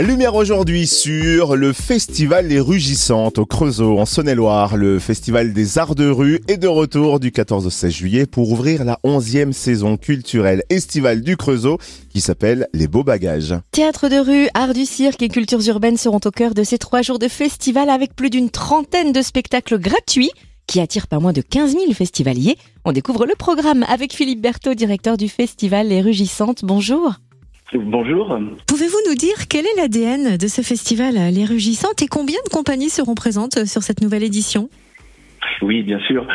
Lumière aujourd'hui sur le festival Les Rugissantes au Creusot en Saône-et-Loire. Le festival des arts de rue est de retour du 14 au 16 juillet pour ouvrir la 11e saison culturelle estivale du Creusot qui s'appelle Les Beaux Bagages. Théâtre de rue, art du cirque et cultures urbaines seront au cœur de ces trois jours de festival avec plus d'une trentaine de spectacles gratuits qui attirent pas moins de 15 000 festivaliers. On découvre le programme avec Philippe Berthaud, directeur du festival Les Rugissantes. Bonjour. Bonjour. Pouvez-vous nous dire quel est l'ADN de ce festival Les Rugissantes et combien de compagnies seront présentes sur cette nouvelle édition? Oui, bien sûr.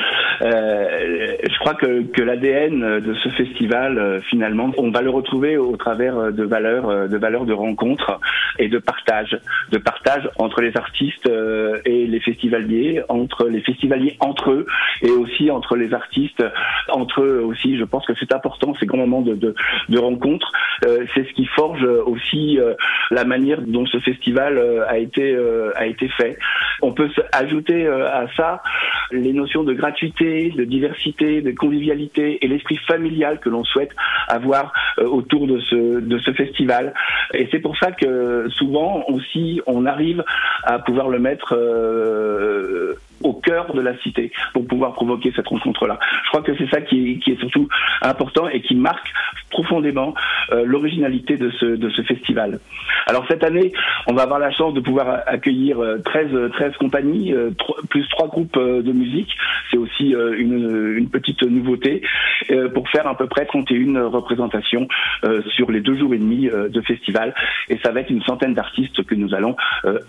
Euh, je crois que, que l'ADN de ce festival, euh, finalement, on va le retrouver au travers de valeurs, de valeurs de rencontres et de partage, de partage entre les artistes euh, et les festivaliers, entre les festivaliers entre eux et aussi entre les artistes entre eux aussi. Je pense que c'est important, ces grands moments de, de. Euh, c'est ce qui forge aussi euh, la manière dont ce festival a été a été fait. On peut ajouter à ça les notions de gratuité, de diversité, de convivialité et l'esprit familial que l'on souhaite avoir autour de ce de ce festival. Et c'est pour ça que souvent aussi on arrive à pouvoir le mettre euh, au cœur de la cité pour pouvoir provoquer cette rencontre-là. Je crois que c'est ça qui est, surtout important et qui marque profondément euh, l'originalité de ce, de ce festival. Alors cette année, on va avoir la chance de pouvoir accueillir 13, euh, 13 compagnies, euh, plus trois groupes de musique. C'est aussi une, une, petite nouveauté pour faire à peu près 31 représentations sur les deux jours et demi de festival. Et ça va être une centaine d'artistes que nous allons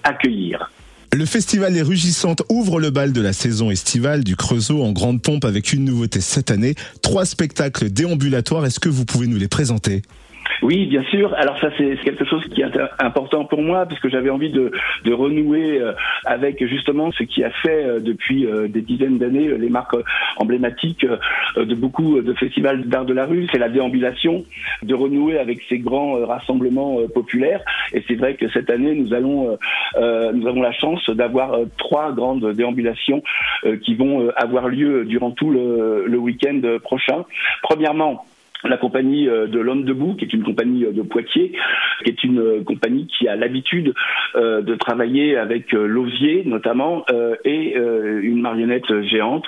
accueillir. Le festival Les Rugissantes ouvre le bal de la saison estivale du Creusot en grande pompe avec une nouveauté cette année, trois spectacles déambulatoires. Est-ce que vous pouvez nous les présenter? Oui, bien sûr. Alors ça, c'est quelque chose qui est important pour moi, puisque j'avais envie de, de, renouer euh, avec justement ce qui a fait euh, depuis euh, des dizaines d'années les marques emblématiques de beaucoup de festivals d'art de la rue. C'est la déambulation, de renouer avec ces grands rassemblements populaires. Et c'est vrai que cette année, nous allons, nous avons la chance d'avoir trois grandes déambulations qui vont avoir lieu durant tout le, le week-end prochain. Premièrement, la compagnie euh, de l'homme debout, qui est une compagnie euh, de Poitiers, qui est une euh, compagnie qui a l'habitude de travailler avec l'osier notamment et une marionnette géante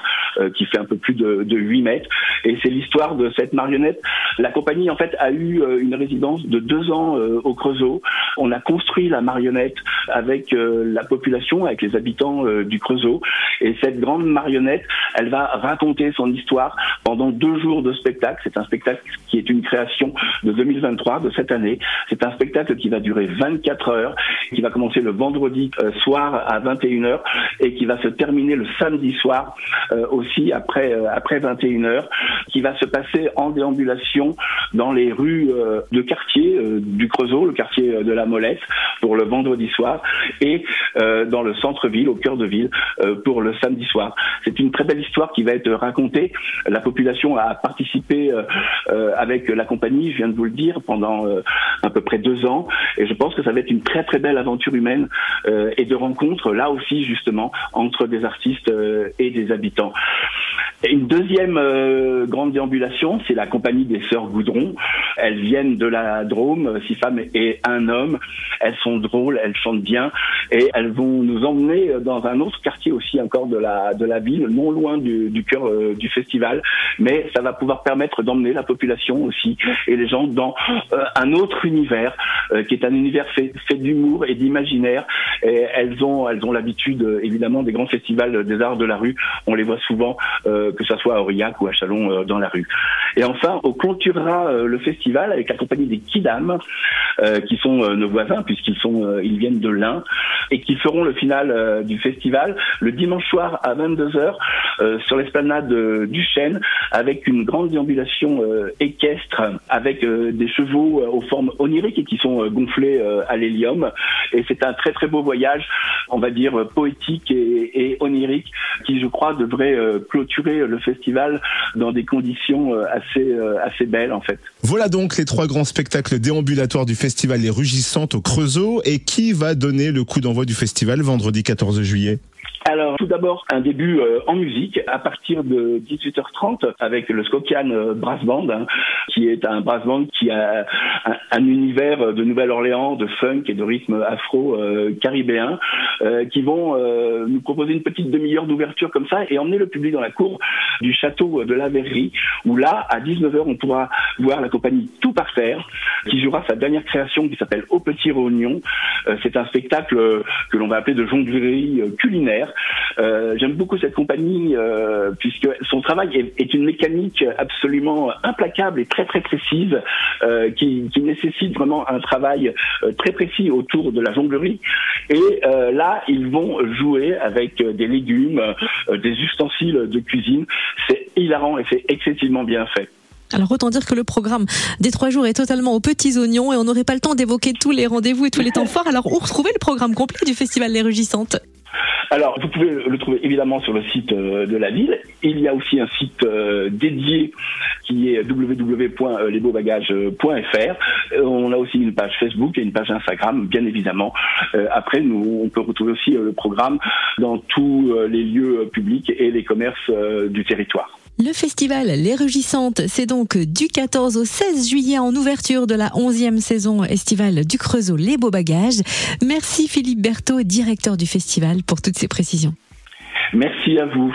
qui fait un peu plus de, de 8 mètres. Et c'est l'histoire de cette marionnette. La compagnie en fait a eu une résidence de deux ans au Creusot. On a construit la marionnette avec la population, avec les habitants du Creusot. Et cette grande marionnette, elle va raconter son histoire pendant deux jours de spectacle. C'est un spectacle qui est une création de 2023, de cette année. C'est un spectacle qui va durer 24 heures, qui va commencer le vendredi euh, soir à 21h et qui va se terminer le samedi soir euh, après euh, après 21h, qui va se passer en déambulation dans les rues de quartier du Creusot, le quartier de la Molette, pour le vendredi soir, et dans le centre-ville, au cœur de ville, pour le samedi soir. C'est une très belle histoire qui va être racontée. La population a participé euh, avec la compagnie, je viens de vous le dire, pendant euh, à peu près deux ans. Et je pense que ça va être une très très belle aventure humaine euh, et de rencontres, là aussi justement, entre des artistes et des habitants. Une deuxième grande déambulation, c'est la compagnie des Sœurs Goudron. Elles viennent de la Drôme, six femmes et un homme. Elles sont drôles, elles chantent bien et elles vont nous emmener dans un autre quartier aussi encore de la de la ville, non loin du, cœur du festival. Mais ça va pouvoir permettre d'emmener la population aussi et les gens dans euh, un autre univers euh, qui est un univers fait d'humour et d'imaginaire. Elles ont elles ont l'habitude euh, évidemment des grands festivals des arts de la rue. On les voit souvent que ce soit à Aurillac ou à Chalon dans la rue. Et enfin, on clôturera le festival avec la compagnie des Kidam qui sont nos voisins puisqu'ils sont ils viennent de l'Ain et qui feront le final du festival le dimanche soir à 22h sur l'esplanade du Chêne avec une grande déambulation équestre avec euh, des chevaux euh, aux formes oniriques et qui sont euh, gonflés à l'hélium. Et c'est un très très beau voyage, on va dire poétique et, onirique, qui je crois devrait clôturer le festival dans des conditions assez assez belles en fait. Voilà donc les trois grands spectacles déambulatoires du festival Les Rugissantes au Creusot. Et qui va donner le coup d'envoi du festival vendredi 14 juillet? Alors, tout d'abord, un début euh, en musique à partir de 18h30 avec le Skokian euh, Brass Band, hein, qui est un brass band qui a un, univers de Nouvelle-Orléans, de funk et de rythme afro-caribéen, euh, qui vont nous proposer une petite demi-heure d'ouverture comme ça et emmener le public dans la cour du château de la Verrerie, où là, à 19h, on pourra voir la compagnie Tout par terre, qui jouera sa dernière création qui s'appelle Au Petit Réunion. C'est un spectacle que l'on va appeler de jonglerie culinaire euh, j'aime beaucoup cette compagnie euh, puisque son travail est, une mécanique absolument implacable et très très précise euh, qui, nécessite vraiment un travail très précis autour de la jonglerie. Et là, ils vont jouer avec des légumes, des ustensiles de cuisine. C'est hilarant et c'est excessivement bien fait. Alors autant dire que le programme des trois jours est totalement aux petits oignons et on n'aurait pas le temps d'évoquer tous les rendez-vous et tous les temps forts. Alors où retrouver le programme complet du Festival Les Rugissantes? Alors, vous pouvez le trouver évidemment sur le site euh, de la ville. Il y a aussi un site euh, dédié qui est www.lesbeaubagages.fr. On a aussi une page Facebook et une page Instagram, bien évidemment. Euh, après, nous, on peut retrouver aussi le programme dans tous les lieux publics et les commerces du territoire. Le festival Les Rugissantes, c'est donc du 14 au 16 juillet en ouverture de la 11e saison estivale du Creusot Les Beaux Bagages. Merci Philippe Berthaud, directeur du festival, pour toutes ces précisions. Merci à vous.